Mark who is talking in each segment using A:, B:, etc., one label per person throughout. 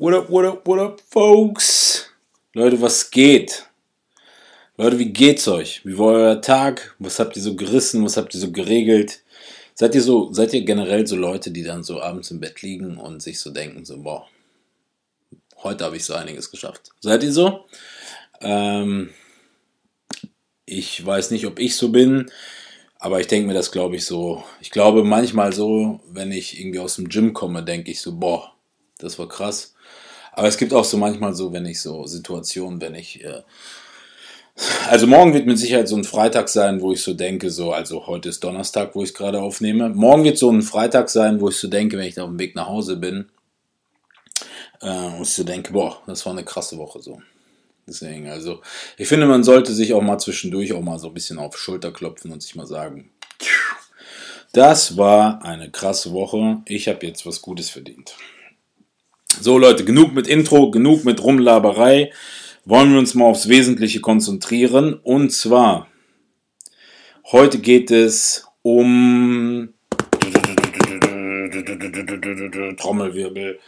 A: What up, what up, what up, folks? Leute, was geht? Leute, wie geht's euch? Wie war euer Tag? Was habt ihr so gerissen? Was habt ihr so geregelt? Seid ihr so, seid ihr generell so Leute, die dann so abends im Bett liegen und sich so denken, so, boah, heute habe ich so einiges geschafft. Seid ihr so? Ähm, ich weiß nicht, ob ich so bin, aber ich denke mir das, glaube ich, so. Ich glaube manchmal so, wenn ich irgendwie aus dem Gym komme, denke ich so, boah, das war krass. Aber es gibt auch so manchmal so, wenn ich so Situationen, wenn ich. Äh, also morgen wird mit Sicherheit so ein Freitag sein, wo ich so denke, so, also heute ist Donnerstag, wo ich es gerade aufnehme. Morgen wird so ein Freitag sein, wo ich so denke, wenn ich da auf dem Weg nach Hause bin, äh, und ich so denke, boah, das war eine krasse Woche so. Deswegen, also, ich finde, man sollte sich auch mal zwischendurch auch mal so ein bisschen auf Schulter klopfen und sich mal sagen, das war eine krasse Woche. Ich habe jetzt was Gutes verdient. So Leute, genug mit Intro, genug mit Rumlaberei. Wollen wir uns mal aufs Wesentliche konzentrieren. Und zwar, heute geht es um Trommelwirbel.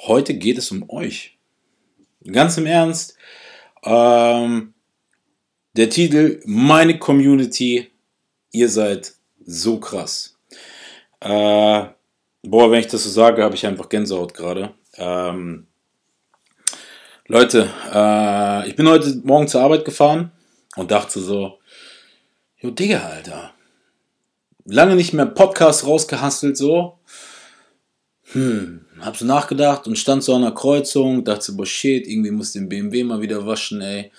A: Heute geht es um euch. Ganz im Ernst. Ähm, der Titel Meine Community. Ihr seid so krass. Äh, boah, wenn ich das so sage, habe ich einfach Gänsehaut gerade. Ähm, Leute, äh, ich bin heute Morgen zur Arbeit gefahren und dachte so, jo Digga, Alter. Lange nicht mehr Podcast rausgehastelt so. Hm, hab so nachgedacht und stand so an der Kreuzung, dachte so, boah shit, irgendwie muss den BMW mal wieder waschen, ey.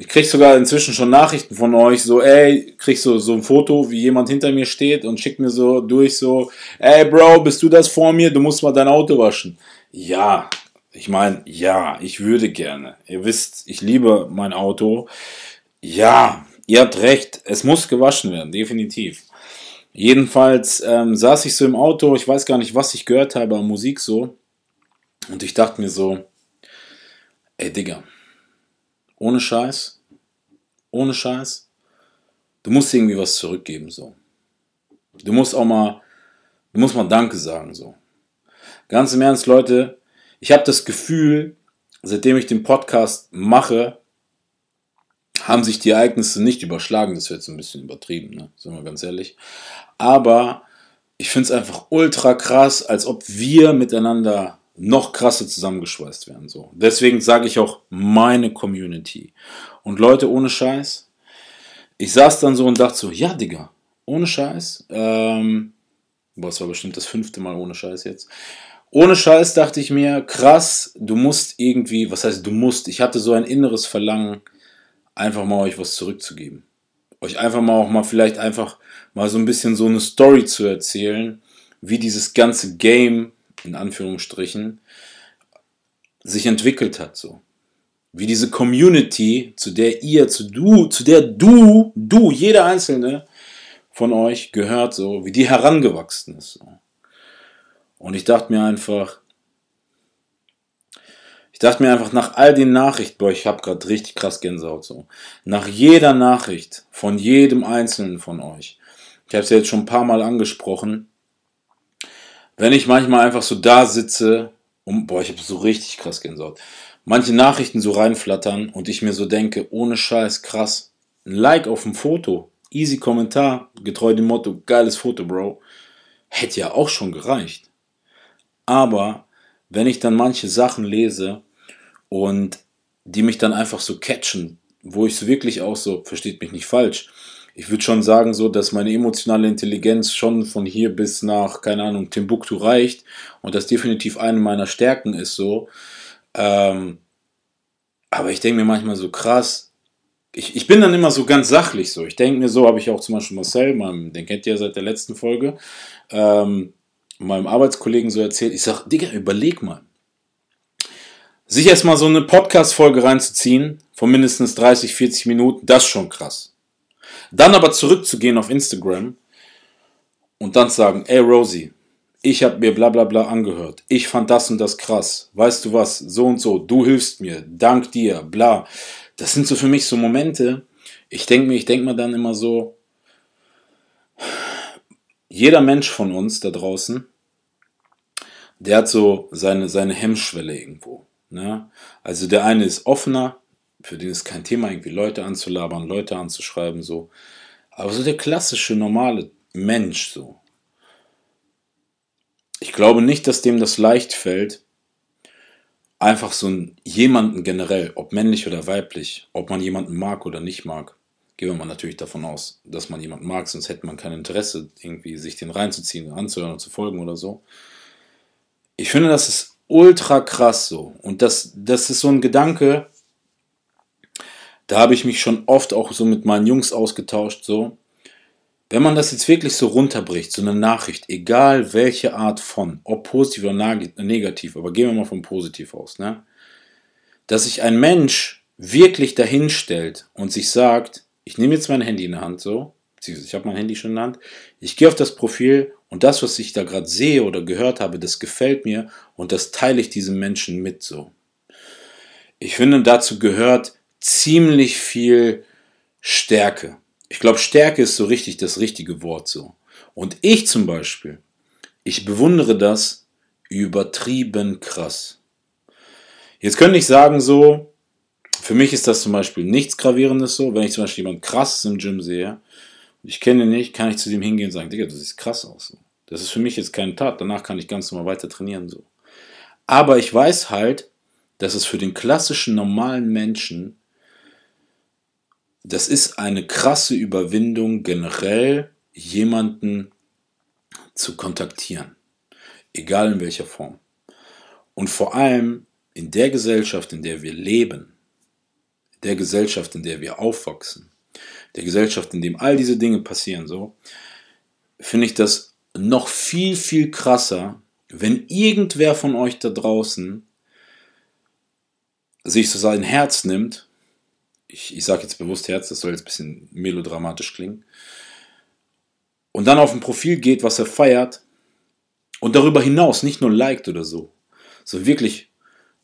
A: Ich krieg sogar inzwischen schon Nachrichten von euch, so, ey, krieg so, so ein Foto, wie jemand hinter mir steht und schickt mir so durch, so, ey, Bro, bist du das vor mir? Du musst mal dein Auto waschen. Ja, ich meine, ja, ich würde gerne. Ihr wisst, ich liebe mein Auto. Ja, ihr habt recht, es muss gewaschen werden, definitiv. Jedenfalls ähm, saß ich so im Auto, ich weiß gar nicht, was ich gehört habe, aber Musik so. Und ich dachte mir so, ey Digga, ohne Scheiß, ohne Scheiß, du musst irgendwie was zurückgeben, so. Du musst auch mal, du musst mal Danke sagen, so. Ganz im Ernst, Leute, ich habe das Gefühl, seitdem ich den Podcast mache, haben sich die Ereignisse nicht überschlagen. Das wird jetzt ein bisschen übertrieben, ne? sind wir ganz ehrlich. Aber ich finde es einfach ultra krass, als ob wir miteinander noch krasser zusammengeschweißt werden. So. Deswegen sage ich auch meine Community. Und Leute, ohne Scheiß, ich saß dann so und dachte so, ja, Digga, ohne Scheiß. Ähm, boah, es war bestimmt das fünfte Mal ohne Scheiß jetzt. Ohne Scheiß dachte ich mir, krass, du musst irgendwie, was heißt du musst, ich hatte so ein inneres Verlangen, einfach mal euch was zurückzugeben. Euch einfach mal auch mal vielleicht einfach mal so ein bisschen so eine Story zu erzählen, wie dieses ganze Game, in Anführungsstrichen, sich entwickelt hat, so. Wie diese Community, zu der ihr, zu du, zu der du, du, jeder einzelne von euch gehört, so, wie die herangewachsen ist. So. Und ich dachte mir einfach, ich dachte mir einfach nach all den Nachrichten, boah, ich habe gerade richtig krass Gänsehaut so. Nach jeder Nachricht von jedem einzelnen von euch. Ich habe es ja jetzt schon ein paar Mal angesprochen. Wenn ich manchmal einfach so da sitze und boah, ich habe so richtig krass Gänsehaut. Manche Nachrichten so reinflattern und ich mir so denke, ohne Scheiß krass. Ein Like auf ein Foto, easy Kommentar, getreu dem Motto, geiles Foto, Bro. Hätte ja auch schon gereicht. Aber wenn ich dann manche Sachen lese und die mich dann einfach so catchen, wo ich so wirklich auch so, versteht mich nicht falsch, ich würde schon sagen so, dass meine emotionale Intelligenz schon von hier bis nach, keine Ahnung, Timbuktu reicht und das definitiv eine meiner Stärken ist so. Ähm, aber ich denke mir manchmal so krass, ich, ich bin dann immer so ganz sachlich so. Ich denke mir so, habe ich auch zum Beispiel Marcel, meinem, den kennt ihr ja seit der letzten Folge, ähm, meinem Arbeitskollegen so erzählt, ich sag, Digga, überleg mal. sich erstmal so eine Podcast-Folge reinzuziehen von mindestens 30, 40 Minuten, das ist schon krass. Dann aber zurückzugehen auf Instagram und dann sagen, ey Rosie, ich habe mir bla bla bla angehört. Ich fand das und das krass. Weißt du was? So und so. Du hilfst mir. Dank dir. Bla. Das sind so für mich so Momente. Ich denke mir, ich denke mir dann immer so, jeder Mensch von uns da draußen, der hat so seine, seine Hemmschwelle irgendwo. Ne? Also der eine ist offener, für den ist kein Thema, irgendwie Leute anzulabern, Leute anzuschreiben, so. Aber so der klassische, normale Mensch, so. Ich glaube nicht, dass dem das leicht fällt, einfach so jemanden generell, ob männlich oder weiblich, ob man jemanden mag oder nicht mag, gehen wir mal natürlich davon aus, dass man jemanden mag, sonst hätte man kein Interesse, irgendwie sich den reinzuziehen, anzuhören und zu folgen oder so. Ich finde, das ist ultra krass so. Und das, das ist so ein Gedanke, da habe ich mich schon oft auch so mit meinen Jungs ausgetauscht, so. Wenn man das jetzt wirklich so runterbricht, so eine Nachricht, egal welche Art von, ob positiv oder negativ, aber gehen wir mal vom Positiv aus, ne? Dass sich ein Mensch wirklich dahinstellt und sich sagt, ich nehme jetzt mein Handy in der Hand, so, ich habe mein Handy schon in der Hand, ich gehe auf das Profil und das, was ich da gerade sehe oder gehört habe, das gefällt mir und das teile ich diesem Menschen mit, so. Ich finde, dazu gehört ziemlich viel Stärke. Ich glaube, Stärke ist so richtig das richtige Wort so. Und ich zum Beispiel, ich bewundere das übertrieben krass. Jetzt könnte ich sagen so, für mich ist das zum Beispiel nichts Gravierendes so, wenn ich zum Beispiel jemand krasses im Gym sehe, ich kenne ihn nicht, kann ich zu dem hingehen und sagen, Digga, du siehst krass aus. So. Das ist für mich jetzt keine Tat, danach kann ich ganz normal weiter trainieren so. Aber ich weiß halt, dass es für den klassischen normalen Menschen das ist eine krasse Überwindung, generell jemanden zu kontaktieren. Egal in welcher Form. Und vor allem in der Gesellschaft, in der wir leben, der Gesellschaft, in der wir aufwachsen, der Gesellschaft, in dem all diese Dinge passieren, so, finde ich das noch viel, viel krasser, wenn irgendwer von euch da draußen sich so sein Herz nimmt ich, ich sage jetzt bewusst Herz, das soll jetzt ein bisschen melodramatisch klingen, und dann auf ein Profil geht, was er feiert, und darüber hinaus nicht nur liked oder so, so wirklich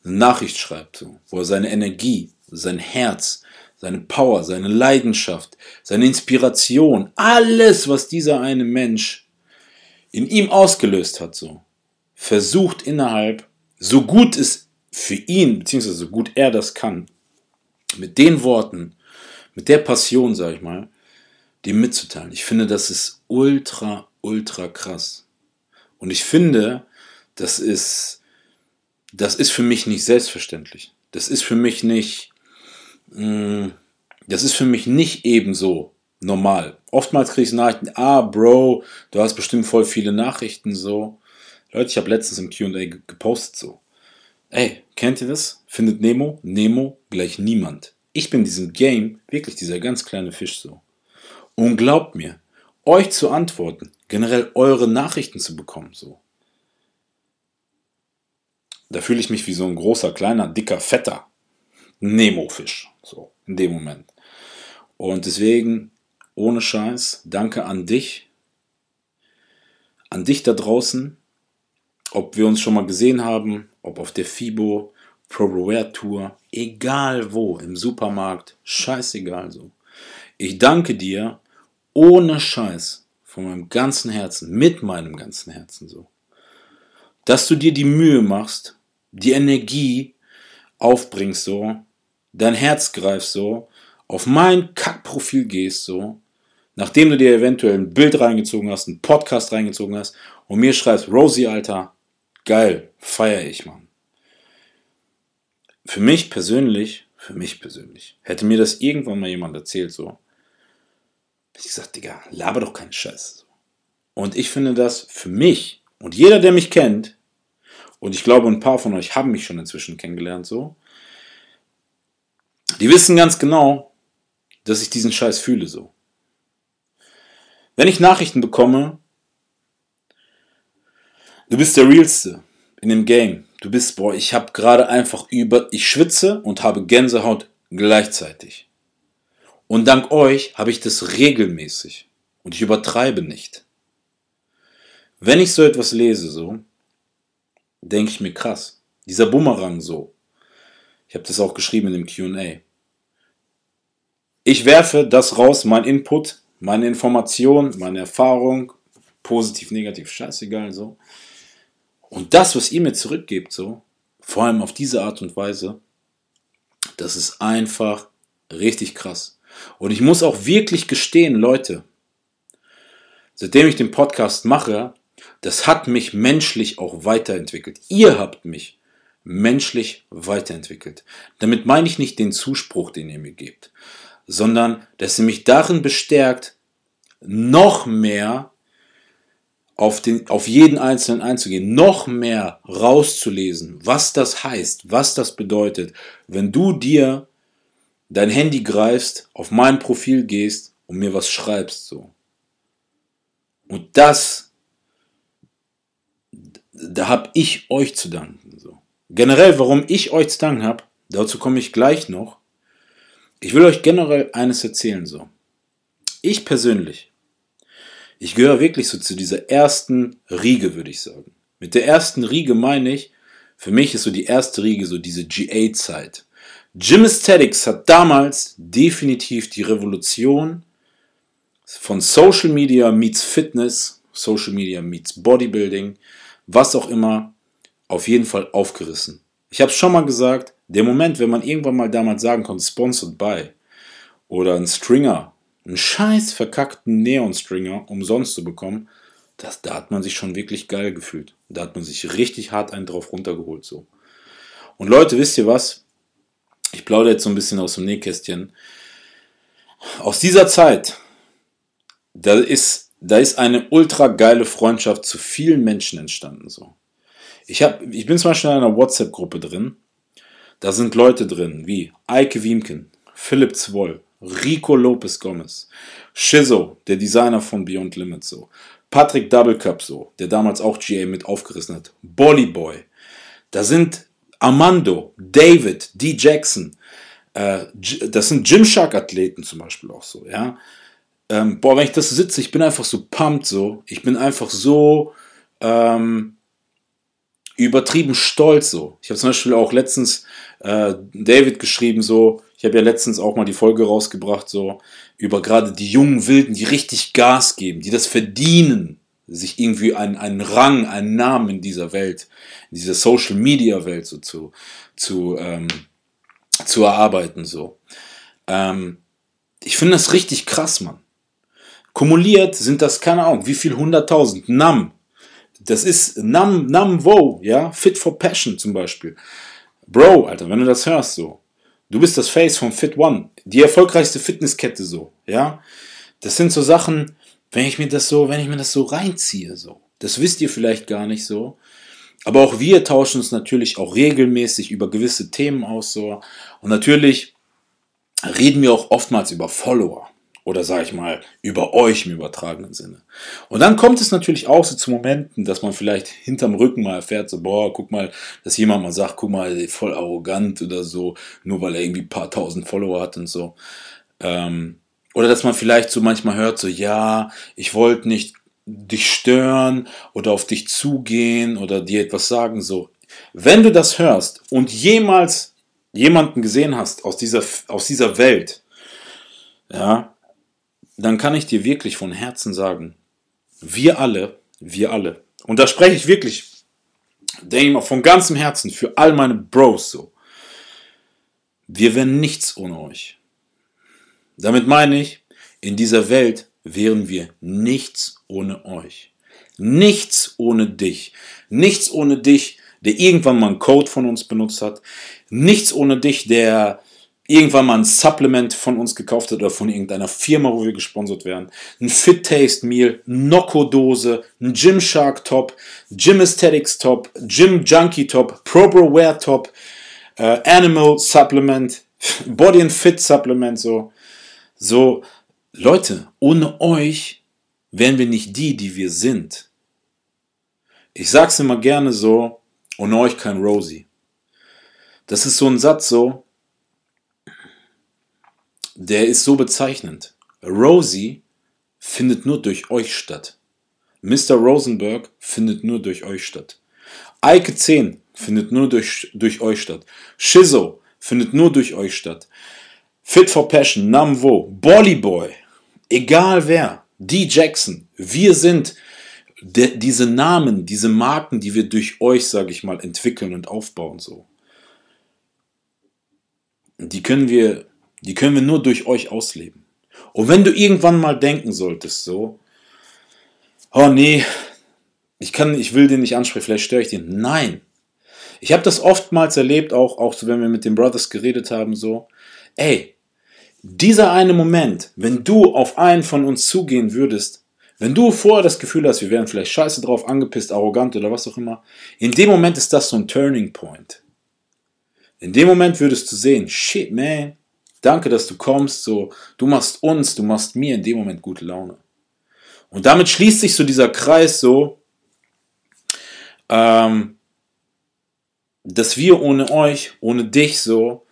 A: eine Nachricht schreibt, wo er seine Energie, sein Herz, seine Power, seine Leidenschaft, seine Inspiration, alles, was dieser eine Mensch in ihm ausgelöst hat, so, versucht innerhalb, so gut es für ihn, beziehungsweise so gut er das kann, mit den Worten, mit der Passion, sag ich mal, dem mitzuteilen. Ich finde, das ist ultra, ultra krass. Und ich finde, das ist, das ist für mich nicht selbstverständlich. Das ist für mich nicht, mm, das ist für mich nicht ebenso normal. Oftmals kriege ich Nachrichten, ah, Bro, du hast bestimmt voll viele Nachrichten, so. Leute, ich habe letztens im Q&A gepostet, so. Ey, kennt ihr das? Findet Nemo? Nemo gleich niemand. Ich bin in diesem Game wirklich dieser ganz kleine Fisch so. Und glaubt mir, euch zu antworten, generell eure Nachrichten zu bekommen, so. Da fühle ich mich wie so ein großer, kleiner, dicker, fetter Nemo-Fisch, so, in dem Moment. Und deswegen, ohne Scheiß, danke an dich, an dich da draußen, ob wir uns schon mal gesehen haben, ob auf der FIBO, ProRowear Tour, egal wo, im Supermarkt, scheißegal so. Ich danke dir ohne Scheiß von meinem ganzen Herzen, mit meinem ganzen Herzen so, dass du dir die Mühe machst, die Energie aufbringst so, dein Herz greifst so, auf mein Kackprofil gehst so, nachdem du dir eventuell ein Bild reingezogen hast, einen Podcast reingezogen hast und mir schreibst, Rosie, Alter, geil, feier ich, Mann für mich persönlich, für mich persönlich, hätte mir das irgendwann mal jemand erzählt, so, ich gesagt, Digga, laber doch keinen Scheiß. Und ich finde das für mich und jeder, der mich kennt, und ich glaube, ein paar von euch haben mich schon inzwischen kennengelernt, so, die wissen ganz genau, dass ich diesen Scheiß fühle, so. Wenn ich Nachrichten bekomme, du bist der Realste in dem Game, du bist, boah, ich habe gerade einfach über, ich schwitze und habe Gänsehaut gleichzeitig. Und dank euch habe ich das regelmäßig und ich übertreibe nicht. Wenn ich so etwas lese, so, denke ich mir krass. Dieser Bumerang so. Ich habe das auch geschrieben in dem QA. Ich werfe das raus, mein Input, meine Information, meine Erfahrung, positiv, negativ, scheißegal, so. Und das, was ihr mir zurückgebt, so, vor allem auf diese Art und Weise, das ist einfach richtig krass. Und ich muss auch wirklich gestehen, Leute, seitdem ich den Podcast mache, das hat mich menschlich auch weiterentwickelt. Ihr habt mich menschlich weiterentwickelt. Damit meine ich nicht den Zuspruch, den ihr mir gebt, sondern dass ihr mich darin bestärkt, noch mehr auf, den, auf jeden Einzelnen einzugehen, noch mehr rauszulesen, was das heißt, was das bedeutet, wenn du dir dein Handy greifst, auf mein Profil gehst und mir was schreibst, so. Und das, da habe ich euch zu danken, so. Generell, warum ich euch zu danken habe, dazu komme ich gleich noch. Ich will euch generell eines erzählen, so. Ich persönlich ich gehöre wirklich so zu dieser ersten Riege, würde ich sagen. Mit der ersten Riege meine ich, für mich ist so die erste Riege so diese GA-Zeit. Gym Aesthetics hat damals definitiv die Revolution von Social Media meets Fitness, Social Media meets Bodybuilding, was auch immer, auf jeden Fall aufgerissen. Ich habe es schon mal gesagt, der Moment, wenn man irgendwann mal damals sagen konnte, sponsored by oder ein Stringer einen scheiß verkackten Neon-Stringer umsonst zu bekommen, das, da hat man sich schon wirklich geil gefühlt. Da hat man sich richtig hart einen drauf runtergeholt, so. Und Leute, wisst ihr was? Ich plaudere jetzt so ein bisschen aus dem Nähkästchen. Aus dieser Zeit, da ist, da ist eine ultra geile Freundschaft zu vielen Menschen entstanden, so. Ich hab, ich bin zum Beispiel in einer WhatsApp-Gruppe drin. Da sind Leute drin, wie Eike Wiemken, Philipp Zwoll, Rico Lopez Gomez, Shizzo, der Designer von Beyond Limits, so. Patrick Double Cup, so, der damals auch GA mit aufgerissen hat. Bolly Boy. Da sind Armando, David, D. Jackson. Äh, das sind Gymshark-Athleten zum Beispiel auch so, ja. Ähm, boah, wenn ich das sitze, ich bin einfach so pumped, so. Ich bin einfach so ähm, übertrieben stolz, so. Ich habe zum Beispiel auch letztens äh, David geschrieben, so, ich habe ja letztens auch mal die Folge rausgebracht, so über gerade die jungen Wilden, die richtig Gas geben, die das verdienen, sich irgendwie einen, einen Rang, einen Namen in dieser Welt, in dieser Social Media Welt so zu, zu, ähm, zu erarbeiten, so. Ähm, ich finde das richtig krass, Mann. Kumuliert sind das, keine Ahnung, wie viel hunderttausend, Nam. Das ist Nam, Nam Wo, ja, Fit for Passion zum Beispiel. Bro, Alter, wenn du das hörst, so, Du bist das Face von Fit One, die erfolgreichste Fitnesskette so, ja. Das sind so Sachen, wenn ich mir das so, wenn ich mir das so reinziehe, so. Das wisst ihr vielleicht gar nicht so. Aber auch wir tauschen uns natürlich auch regelmäßig über gewisse Themen aus, so. Und natürlich reden wir auch oftmals über Follower oder sage ich mal über euch im übertragenen Sinne. Und dann kommt es natürlich auch so zu Momenten, dass man vielleicht hinterm Rücken mal erfährt, so boah, guck mal, dass jemand mal sagt, guck mal, voll arrogant oder so, nur weil er irgendwie ein paar tausend Follower hat und so. Ähm, oder dass man vielleicht so manchmal hört, so ja, ich wollte nicht dich stören oder auf dich zugehen oder dir etwas sagen, so. Wenn du das hörst und jemals jemanden gesehen hast aus dieser, aus dieser Welt, ja, dann kann ich dir wirklich von Herzen sagen, wir alle, wir alle, und da spreche ich wirklich, denke ich mal, von ganzem Herzen für all meine Bros so, wir wären nichts ohne euch. Damit meine ich, in dieser Welt wären wir nichts ohne euch. Nichts ohne dich. Nichts ohne dich, der irgendwann mal einen Code von uns benutzt hat. Nichts ohne dich, der irgendwann mal ein Supplement von uns gekauft hat oder von irgendeiner Firma, wo wir gesponsert werden. Ein Fit Taste Meal, Nocco-Dose, ein Gymshark Top, Gym Aesthetics Top, Gym Junkie Top, Probro Wear Top, äh, Animal Supplement, Body and Fit Supplement, so. So, Leute, ohne euch wären wir nicht die, die wir sind. Ich sag's immer gerne so, ohne euch kein Rosie. Das ist so ein Satz so, der ist so bezeichnend. Rosie findet nur durch euch statt. Mr. Rosenberg findet nur durch euch statt. Eike 10 findet nur durch, durch euch statt. Shizzo findet nur durch euch statt. Fit for Passion, Namvo, Bollyboy, egal wer, D. Jackson, wir sind de, diese Namen, diese Marken, die wir durch euch, sage ich mal, entwickeln und aufbauen so. Die können wir, die können wir nur durch euch ausleben. Und wenn du irgendwann mal denken solltest, so, oh nee, ich kann, ich will den nicht ansprechen, vielleicht störe ich den. Nein. Ich habe das oftmals erlebt, auch, auch wenn wir mit den Brothers geredet haben, so, ey, dieser eine Moment, wenn du auf einen von uns zugehen würdest, wenn du vorher das Gefühl hast, wir wären vielleicht scheiße drauf, angepisst, arrogant oder was auch immer, in dem Moment ist das so ein Turning Point. In dem Moment würdest du sehen, shit, man, danke, dass du kommst, so, du machst uns, du machst mir in dem Moment gute Laune. Und damit schließt sich so dieser Kreis so, ähm, dass wir ohne euch, ohne dich so,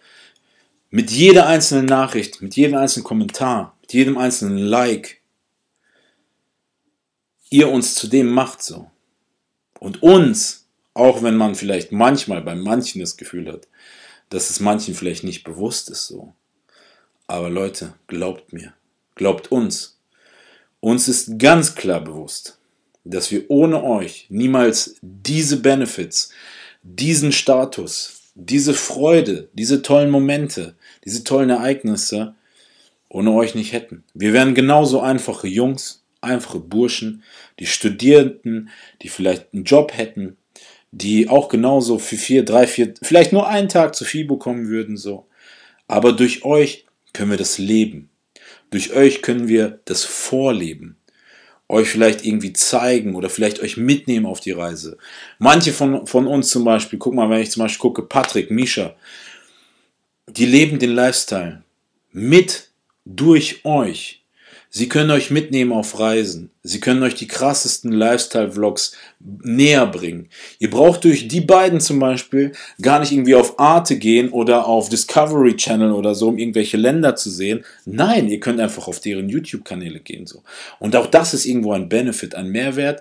A: mit jeder einzelnen Nachricht, mit jedem einzelnen Kommentar, mit jedem einzelnen Like, ihr uns zu dem macht so. Und uns, auch wenn man vielleicht manchmal bei manchen das Gefühl hat, dass es manchen vielleicht nicht bewusst ist so. Aber Leute, glaubt mir, glaubt uns. Uns ist ganz klar bewusst, dass wir ohne euch niemals diese Benefits, diesen Status, diese Freude, diese tollen Momente, diese tollen Ereignisse ohne euch nicht hätten. Wir wären genauso einfache Jungs, einfache Burschen, die Studierenden, die vielleicht einen Job hätten, die auch genauso für vier, drei, vier, vielleicht nur einen Tag zu FIBO kommen würden, so. Aber durch euch können wir das leben. Durch euch können wir das vorleben euch vielleicht irgendwie zeigen oder vielleicht euch mitnehmen auf die Reise. Manche von, von uns zum Beispiel, guck mal, wenn ich zum Beispiel gucke, Patrick, Misha, die leben den Lifestyle mit durch euch. Sie können euch mitnehmen auf Reisen. Sie können euch die krassesten Lifestyle-Vlogs näher bringen. Ihr braucht durch die beiden zum Beispiel gar nicht irgendwie auf Arte gehen oder auf Discovery Channel oder so, um irgendwelche Länder zu sehen. Nein, ihr könnt einfach auf deren YouTube-Kanäle gehen. So. Und auch das ist irgendwo ein Benefit, ein Mehrwert,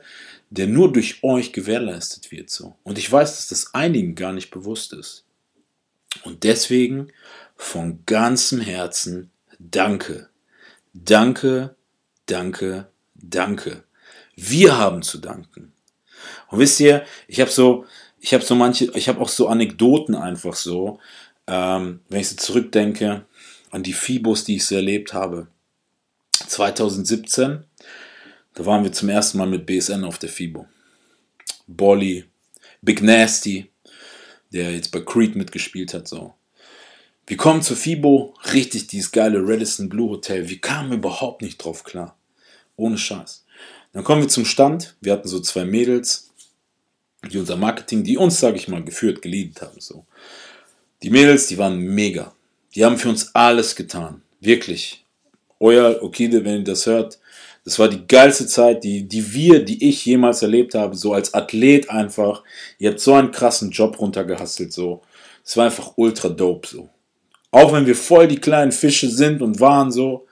A: der nur durch euch gewährleistet wird. So. Und ich weiß, dass das einigen gar nicht bewusst ist. Und deswegen von ganzem Herzen Danke. Danke, danke, danke. Wir haben zu danken. Und wisst ihr, ich habe so, ich habe so manche, ich habe auch so Anekdoten einfach so, ähm, wenn ich so zurückdenke an die Fibos, die ich so erlebt habe. 2017, da waren wir zum ersten Mal mit BSN auf der FIBO. Bolly, Big Nasty, der jetzt bei Creed mitgespielt hat, so. Wir kommen zur FIBO, richtig dieses geile Radisson Blue Hotel. Wir kamen überhaupt nicht drauf klar. Ohne Scheiß. Dann kommen wir zum Stand. Wir hatten so zwei Mädels, die unser Marketing, die uns, sage ich mal, geführt, geliebt haben. So. Die Mädels, die waren mega. Die haben für uns alles getan. Wirklich. Euer Okide, wenn ihr das hört, das war die geilste Zeit, die, die wir, die ich jemals erlebt habe, so als Athlet einfach. Ihr habt so einen krassen Job runtergehasselt, so. Es war einfach ultra dope, so. Auch wenn wir voll die kleinen Fische sind und waren so.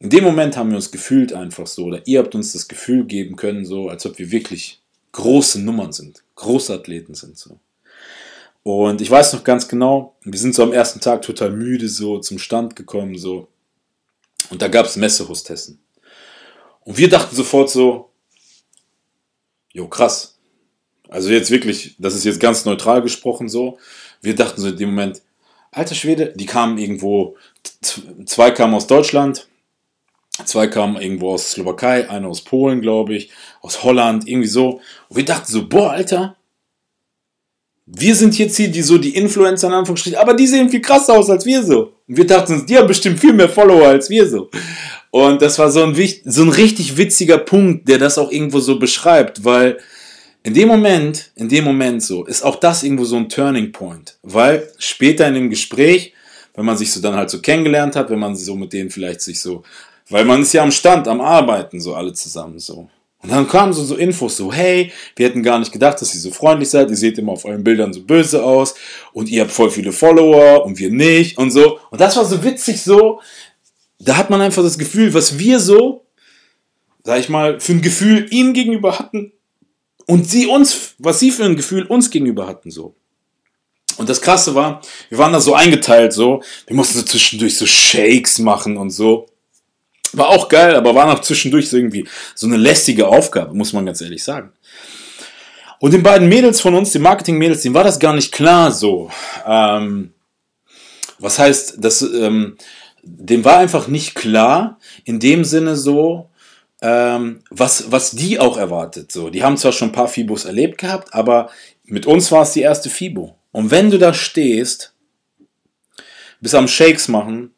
A: In dem Moment haben wir uns gefühlt einfach so, oder ihr habt uns das Gefühl geben können, so, als ob wir wirklich große Nummern sind, große Athleten sind so. Und ich weiß noch ganz genau, wir sind so am ersten Tag total müde so zum Stand gekommen so. Und da gab es Messehostessen. Und wir dachten sofort so, jo krass. Also jetzt wirklich, das ist jetzt ganz neutral gesprochen so. Wir dachten so in dem Moment, alter Schwede, die kamen irgendwo, zwei kamen aus Deutschland, zwei kamen irgendwo aus Slowakei, einer aus Polen, glaube ich, aus Holland, irgendwie so. Und wir dachten so, boah, Alter, wir sind jetzt hier die so die Influencer in Anführungsstrichen, aber die sehen viel krasser aus als wir so. Und wir dachten uns, die haben bestimmt viel mehr Follower als wir so. Und das war so ein, so ein richtig witziger Punkt, der das auch irgendwo so beschreibt, weil in dem Moment, in dem Moment so, ist auch das irgendwo so ein Turning Point. Weil später in dem Gespräch, wenn man sich so dann halt so kennengelernt hat, wenn man so mit denen vielleicht sich so, weil man ist ja am Stand, am Arbeiten, so alle zusammen so. Und dann kamen so, so Infos so, hey, wir hätten gar nicht gedacht, dass ihr so freundlich seid, ihr seht immer auf euren Bildern so böse aus und ihr habt voll viele Follower und wir nicht und so. Und das war so witzig so, da hat man einfach das Gefühl, was wir so, sag ich mal, für ein Gefühl ihnen gegenüber hatten und sie uns, was sie für ein Gefühl uns gegenüber hatten so. Und das Krasse war, wir waren da so eingeteilt so, wir mussten so zwischendurch so Shakes machen und so. War auch geil, aber war noch zwischendurch so irgendwie so eine lästige Aufgabe, muss man ganz ehrlich sagen. Und den beiden Mädels von uns, den Marketing-Mädels, denen war das gar nicht klar so. Ähm, was heißt, dass, ähm, dem war einfach nicht klar, in dem Sinne so, ähm, was, was die auch erwartet. So, die haben zwar schon ein paar Fibos erlebt gehabt, aber mit uns war es die erste Fibo. Und wenn du da stehst, bis am Shakes machen,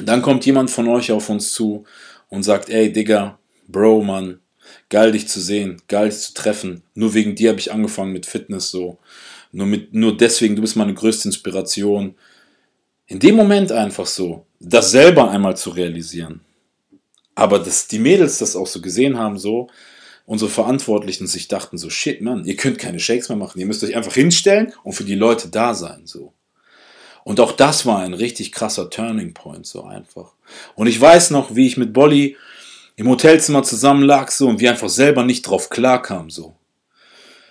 A: dann kommt jemand von euch auf uns zu und sagt, ey Digga, Bro, Mann, geil dich zu sehen, geil dich zu treffen. Nur wegen dir habe ich angefangen mit Fitness so. Nur, mit, nur deswegen, du bist meine größte Inspiration. In dem Moment einfach so, das selber einmal zu realisieren. Aber dass die Mädels das auch so gesehen haben, so, unsere Verantwortlichen sich dachten so, shit, Mann, ihr könnt keine Shakes mehr machen, ihr müsst euch einfach hinstellen und für die Leute da sein, so. Und auch das war ein richtig krasser Turning Point, so einfach. Und ich weiß noch, wie ich mit Bolly im Hotelzimmer zusammen lag, so, und wir einfach selber nicht drauf klarkamen, so.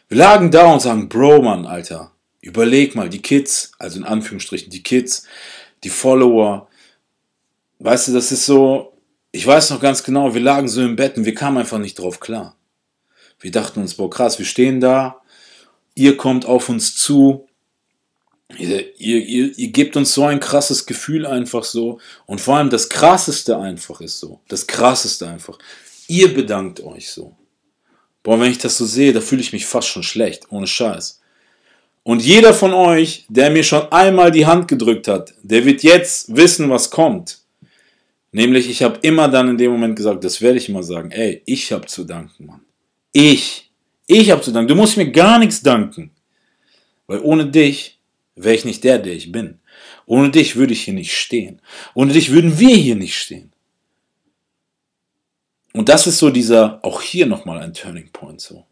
A: Wir lagen da und sagen, Bro, Mann, Alter, überleg mal, die Kids, also in Anführungsstrichen, die Kids, die Follower, weißt du, das ist so, ich weiß noch ganz genau, wir lagen so im Bett und wir kamen einfach nicht drauf klar. Wir dachten uns, boah, krass, wir stehen da, ihr kommt auf uns zu, Ihr, ihr, ihr, ihr gebt uns so ein krasses Gefühl einfach so. Und vor allem das krasseste einfach ist so. Das krasseste einfach. Ihr bedankt euch so. Boah, wenn ich das so sehe, da fühle ich mich fast schon schlecht. Ohne Scheiß. Und jeder von euch, der mir schon einmal die Hand gedrückt hat, der wird jetzt wissen, was kommt. Nämlich, ich habe immer dann in dem Moment gesagt, das werde ich immer sagen, ey, ich habe zu danken, Mann. Ich. Ich habe zu danken. Du musst mir gar nichts danken. Weil ohne dich wäre ich nicht der, der ich bin. Ohne dich würde ich hier nicht stehen. Ohne dich würden wir hier nicht stehen. Und das ist so dieser, auch hier nochmal ein Turning Point so.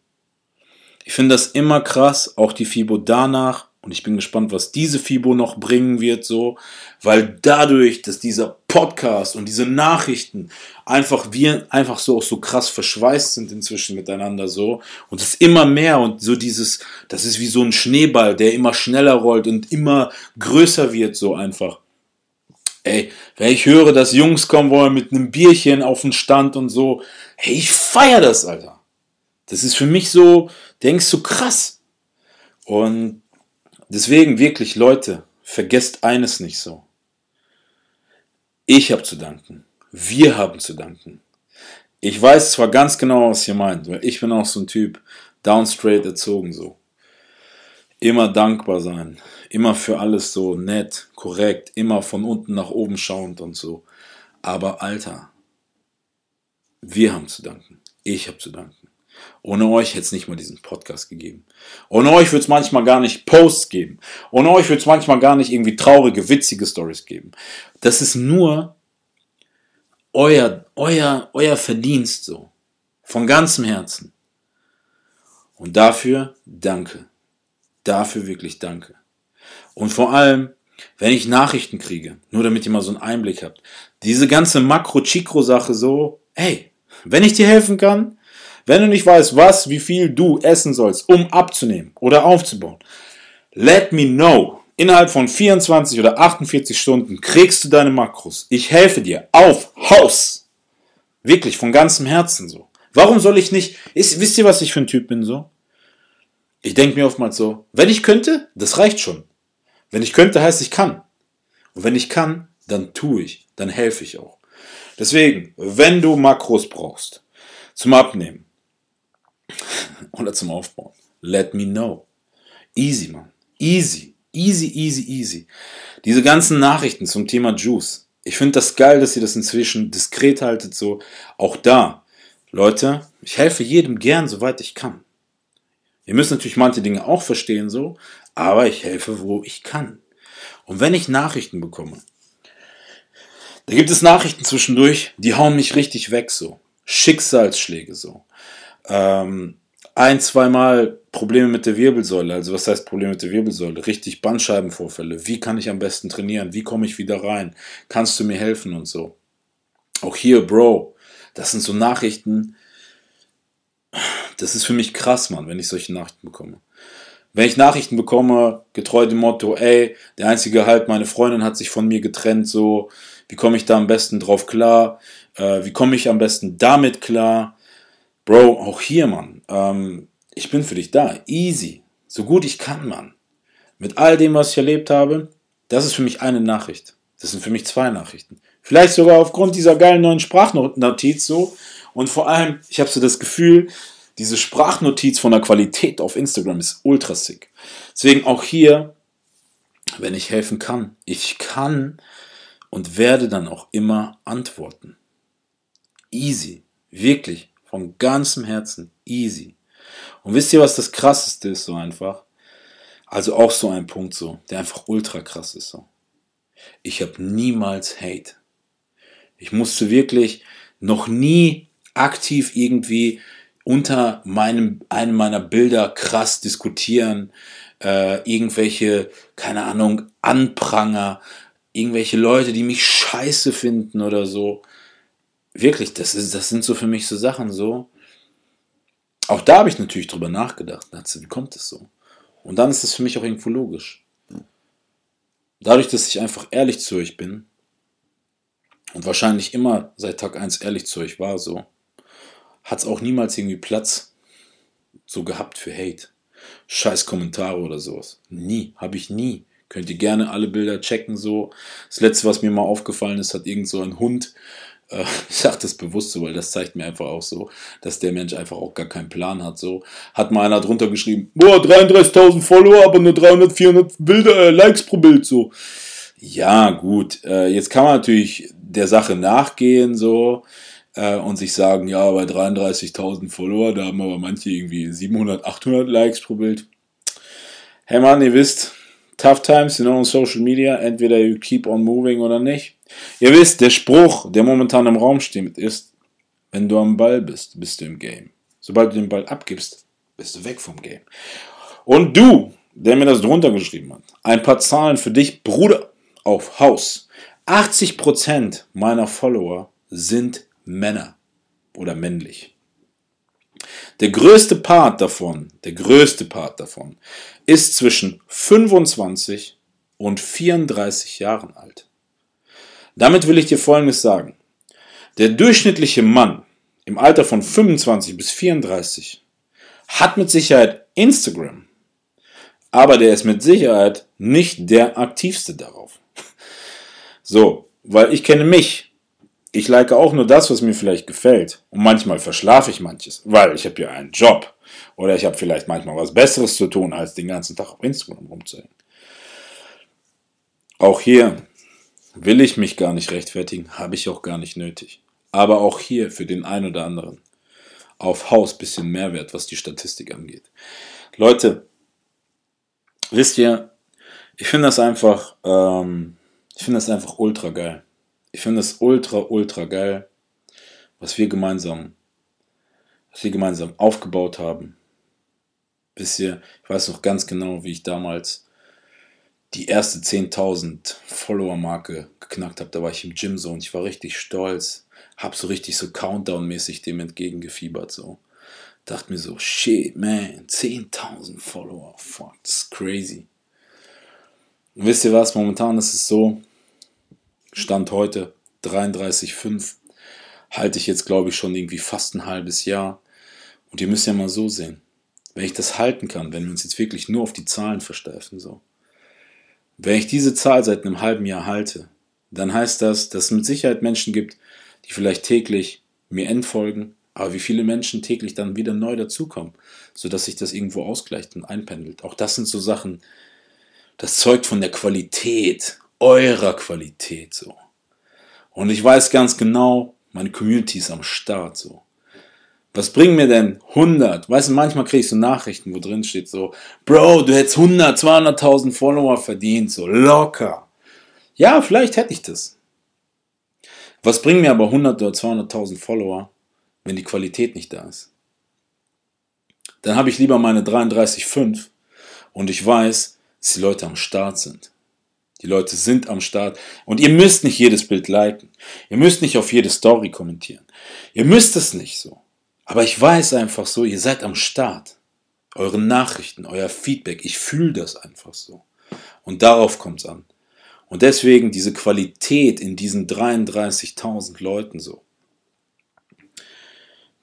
A: Ich finde das immer krass, auch die FIBO danach, und ich bin gespannt, was diese FIBO noch bringen wird, so, weil dadurch, dass dieser Podcast und diese Nachrichten einfach wir einfach so auch so krass verschweißt sind inzwischen miteinander so und es immer mehr und so dieses, das ist wie so ein Schneeball, der immer schneller rollt und immer größer wird so einfach. Ey, wenn ich höre, dass Jungs kommen wollen mit einem Bierchen auf den Stand und so, hey, ich feier das, Alter. Das ist für mich so, denkst du, krass. Und Deswegen wirklich, Leute, vergesst eines nicht so. Ich habe zu danken. Wir haben zu danken. Ich weiß zwar ganz genau, was ihr meint, weil ich bin auch so ein Typ, downstraight erzogen so. Immer dankbar sein, immer für alles so nett, korrekt, immer von unten nach oben schauend und so. Aber Alter, wir haben zu danken. Ich habe zu danken. Ohne euch hätte es nicht mal diesen Podcast gegeben. Ohne euch wird es manchmal gar nicht Posts geben. Ohne euch wird es manchmal gar nicht irgendwie traurige, witzige Stories geben. Das ist nur euer, euer, euer Verdienst so. Von ganzem Herzen. Und dafür danke. Dafür wirklich danke. Und vor allem, wenn ich Nachrichten kriege, nur damit ihr mal so einen Einblick habt, diese ganze Makro-Chikro-Sache so, hey, wenn ich dir helfen kann, wenn du nicht weißt, was, wie viel du essen sollst, um abzunehmen oder aufzubauen, let me know. Innerhalb von 24 oder 48 Stunden kriegst du deine Makros. Ich helfe dir auf Haus. Wirklich, von ganzem Herzen so. Warum soll ich nicht, ist, wisst ihr, was ich für ein Typ bin so? Ich denke mir oftmals so, wenn ich könnte, das reicht schon. Wenn ich könnte, heißt ich kann. Und wenn ich kann, dann tue ich, dann helfe ich auch. Deswegen, wenn du Makros brauchst zum Abnehmen, oder zum Aufbauen. Let me know. Easy, man. Easy. Easy, easy, easy. Diese ganzen Nachrichten zum Thema Juice. Ich finde das geil, dass ihr das inzwischen diskret haltet, so. Auch da. Leute, ich helfe jedem gern, soweit ich kann. Ihr müsst natürlich manche Dinge auch verstehen, so. Aber ich helfe, wo ich kann. Und wenn ich Nachrichten bekomme, da gibt es Nachrichten zwischendurch, die hauen mich richtig weg, so. Schicksalsschläge, so ähm, ein, zweimal Probleme mit der Wirbelsäule. Also was heißt Probleme mit der Wirbelsäule? Richtig Bandscheibenvorfälle. Wie kann ich am besten trainieren? Wie komme ich wieder rein? Kannst du mir helfen und so? Auch hier, Bro, das sind so Nachrichten. Das ist für mich krass, Mann, wenn ich solche Nachrichten bekomme. Wenn ich Nachrichten bekomme, getreu dem Motto, ey, der einzige Halt, meine Freundin hat sich von mir getrennt, so, wie komme ich da am besten drauf klar? Äh, wie komme ich am besten damit klar? Bro, auch hier, Mann, ähm, ich bin für dich da, easy, so gut ich kann, Mann. Mit all dem, was ich erlebt habe, das ist für mich eine Nachricht. Das sind für mich zwei Nachrichten. Vielleicht sogar aufgrund dieser geilen neuen Sprachnotiz so. Und vor allem, ich habe so das Gefühl, diese Sprachnotiz von der Qualität auf Instagram ist ultra sick. Deswegen auch hier, wenn ich helfen kann, ich kann und werde dann auch immer antworten. Easy. Wirklich. Von ganzem Herzen. Easy. Und wisst ihr, was das krasseste ist, so einfach? Also auch so ein Punkt so, der einfach ultra krass ist so. Ich habe niemals Hate. Ich musste wirklich noch nie aktiv irgendwie unter meinem, einem meiner Bilder krass diskutieren, äh, irgendwelche, keine Ahnung, Anpranger, irgendwelche Leute, die mich scheiße finden oder so. Wirklich, das, ist, das sind so für mich so Sachen so. Auch da habe ich natürlich drüber nachgedacht. Wie kommt das so? Und dann ist das für mich auch irgendwo logisch. Dadurch, dass ich einfach ehrlich zu euch bin und wahrscheinlich immer seit Tag 1 ehrlich zu euch war, so, hat es auch niemals irgendwie Platz so gehabt für Hate. Scheiß Kommentare oder sowas. Nie, habe ich nie. Könnt ihr gerne alle Bilder checken so. Das letzte, was mir mal aufgefallen ist, hat irgend so ein Hund äh, ich sage das bewusst so, weil das zeigt mir einfach auch so, dass der Mensch einfach auch gar keinen Plan hat. So hat mal einer drunter geschrieben, boah, 33.000 Follower, aber nur 300, 400 Bilder, äh, Likes pro Bild. So, ja gut, äh, jetzt kann man natürlich der Sache nachgehen so äh, und sich sagen, ja, bei 33.000 Follower, da haben aber manche irgendwie 700, 800 Likes pro Bild. Hey Mann, ihr wisst, tough times, you know, on social media, entweder you keep on moving oder nicht. Ihr wisst, der Spruch, der momentan im Raum steht, ist, wenn du am Ball bist, bist du im Game. Sobald du den Ball abgibst, bist du weg vom Game. Und du, der mir das drunter geschrieben hat, ein paar Zahlen für dich, Bruder, auf Haus. 80% meiner Follower sind Männer oder männlich. Der größte Part davon, der größte Part davon, ist zwischen 25 und 34 Jahren alt. Damit will ich dir Folgendes sagen. Der durchschnittliche Mann im Alter von 25 bis 34 hat mit Sicherheit Instagram, aber der ist mit Sicherheit nicht der aktivste darauf. So, weil ich kenne mich. Ich like auch nur das, was mir vielleicht gefällt. Und manchmal verschlafe ich manches, weil ich habe ja einen Job. Oder ich habe vielleicht manchmal was Besseres zu tun, als den ganzen Tag auf Instagram rumzuhängen. Auch hier will ich mich gar nicht rechtfertigen, habe ich auch gar nicht nötig. Aber auch hier für den einen oder anderen auf Haus bisschen Mehrwert, was die Statistik angeht. Leute, wisst ihr, ich finde das einfach, ähm, ich finde das einfach ultra geil. Ich finde es ultra, ultra geil, was wir gemeinsam, was wir gemeinsam aufgebaut haben. Wisst ihr, ich weiß noch ganz genau, wie ich damals die erste 10.000 Follower-Marke geknackt habe. Da war ich im Gym so und ich war richtig stolz. Hab so richtig so Countdown-mäßig dem entgegengefiebert so. Dachte mir so, shit, man, 10.000 Follower, fuck, das ist crazy. Und wisst ihr was, momentan ist es so, Stand heute 33,5. Halte ich jetzt, glaube ich, schon irgendwie fast ein halbes Jahr. Und ihr müsst ja mal so sehen. Wenn ich das halten kann, wenn wir uns jetzt wirklich nur auf die Zahlen versteifen, so. Wenn ich diese Zahl seit einem halben Jahr halte, dann heißt das, dass es mit Sicherheit Menschen gibt, die vielleicht täglich mir entfolgen, aber wie viele Menschen täglich dann wieder neu dazukommen, sodass sich das irgendwo ausgleicht und einpendelt. Auch das sind so Sachen, das zeugt von der Qualität eurer Qualität so. Und ich weiß ganz genau, meine Community ist am Start so. Was bringen mir denn 100? Weißt du, manchmal kriege ich so Nachrichten, wo drin steht so, Bro, du hättest 100, 200.000 Follower verdient, so locker. Ja, vielleicht hätte ich das. Was bringen mir aber 100 oder 200.000 Follower, wenn die Qualität nicht da ist? Dann habe ich lieber meine 33,5 und ich weiß, dass die Leute am Start sind. Die Leute sind am Start. Und ihr müsst nicht jedes Bild liken. Ihr müsst nicht auf jede Story kommentieren. Ihr müsst es nicht so. Aber ich weiß einfach so, ihr seid am Start. Eure Nachrichten, euer Feedback, ich fühle das einfach so. Und darauf kommt es an. Und deswegen diese Qualität in diesen 33.000 Leuten so.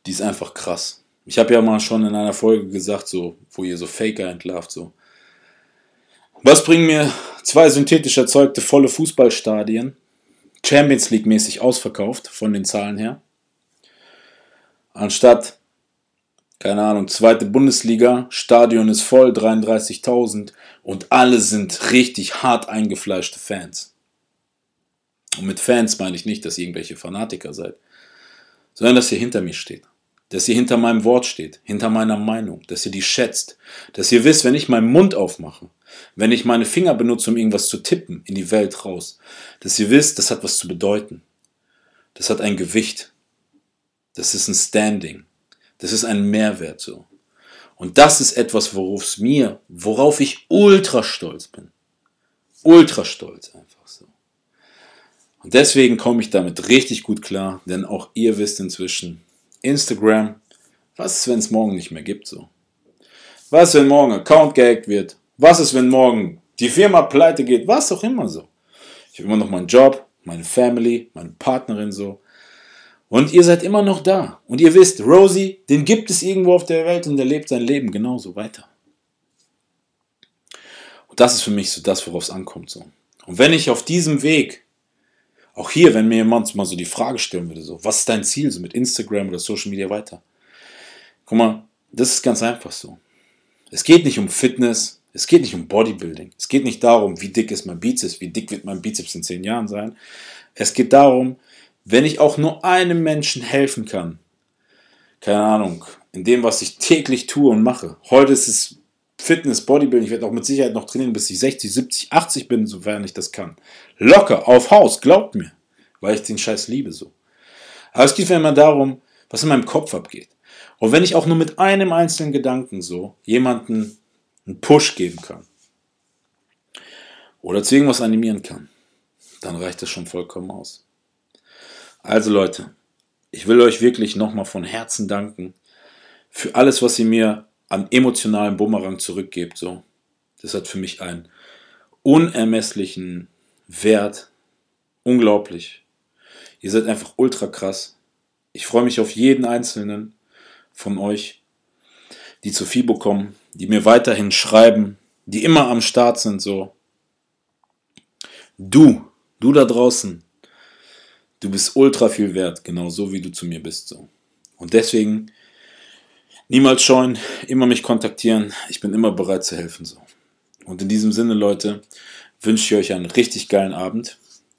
A: Die ist einfach krass. Ich habe ja mal schon in einer Folge gesagt, so, wo ihr so Faker entlarvt, so. Was bringen mir zwei synthetisch erzeugte volle Fußballstadien, Champions League mäßig ausverkauft von den Zahlen her, anstatt keine Ahnung, zweite Bundesliga, Stadion ist voll, 33.000 und alle sind richtig hart eingefleischte Fans. Und mit Fans meine ich nicht, dass ihr irgendwelche Fanatiker seid, sondern dass ihr hinter mir steht, dass ihr hinter meinem Wort steht, hinter meiner Meinung, dass ihr die schätzt, dass ihr wisst, wenn ich meinen Mund aufmache, wenn ich meine Finger benutze, um irgendwas zu tippen in die Welt raus, dass ihr wisst, das hat was zu bedeuten. Das hat ein Gewicht. Das ist ein Standing. Das ist ein Mehrwert so. Und das ist etwas, worauf es mir, worauf ich ultra stolz bin. Ultra stolz einfach so. Und deswegen komme ich damit richtig gut klar, denn auch ihr wisst inzwischen, Instagram, was ist, wenn es morgen nicht mehr gibt so? Was, wenn morgen Account gehackt wird? Was ist, wenn morgen die Firma pleite geht? Was auch immer so. Ich habe immer noch meinen Job, meine Family, meine Partnerin so. Und ihr seid immer noch da. Und ihr wisst, Rosie, den gibt es irgendwo auf der Welt und er lebt sein Leben genauso weiter. Und das ist für mich so das, worauf es ankommt. So. Und wenn ich auf diesem Weg, auch hier, wenn mir jemand mal so die Frage stellen würde, so, was ist dein Ziel so mit Instagram oder Social Media weiter? Guck mal, das ist ganz einfach so. Es geht nicht um Fitness, es geht nicht um Bodybuilding, es geht nicht darum, wie dick ist mein Bizeps, wie dick wird mein Bizeps in zehn Jahren sein. Es geht darum, wenn ich auch nur einem Menschen helfen kann, keine Ahnung, in dem, was ich täglich tue und mache. Heute ist es Fitness, Bodybuilding. Ich werde auch mit Sicherheit noch trainieren, bis ich 60, 70, 80 bin, sofern ich das kann. Locker, auf Haus, glaubt mir. Weil ich den Scheiß liebe so. Aber es geht mir immer darum, was in meinem Kopf abgeht. Und wenn ich auch nur mit einem einzelnen Gedanken so jemanden einen Push geben kann oder zu irgendwas animieren kann, dann reicht das schon vollkommen aus. Also Leute, ich will euch wirklich nochmal von Herzen danken für alles, was ihr mir an emotionalen Bumerang zurückgebt. So, das hat für mich einen unermesslichen Wert. Unglaublich. Ihr seid einfach ultra krass. Ich freue mich auf jeden einzelnen von euch, die zu FIBO kommen, die mir weiterhin schreiben, die immer am Start sind. So, du, du da draußen, du bist ultra viel wert, genau so wie du zu mir bist. So. Und deswegen niemals scheuen, immer mich kontaktieren. Ich bin immer bereit zu helfen. So. Und in diesem Sinne, Leute, wünsche ich euch einen richtig geilen Abend.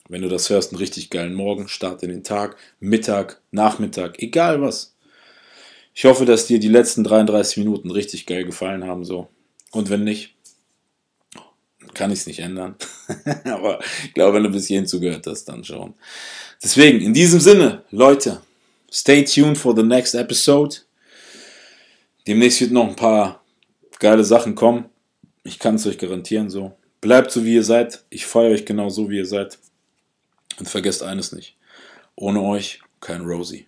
A: Wenn du das hörst, einen richtig geilen Morgen, Start in den Tag, Mittag, Nachmittag, egal was. Ich hoffe, dass dir die letzten 33 Minuten richtig geil gefallen haben. So. Und wenn nicht, kann ich es nicht ändern. Aber ich glaube, wenn du bis hierhin zugehört hast, dann schon. Deswegen, in diesem Sinne, Leute, stay tuned for the next episode. Demnächst wird noch ein paar geile Sachen kommen. Ich kann es euch garantieren so. Bleibt so wie ihr seid. Ich feiere euch genau so wie ihr seid. Und vergesst eines nicht. Ohne euch kein Rosie.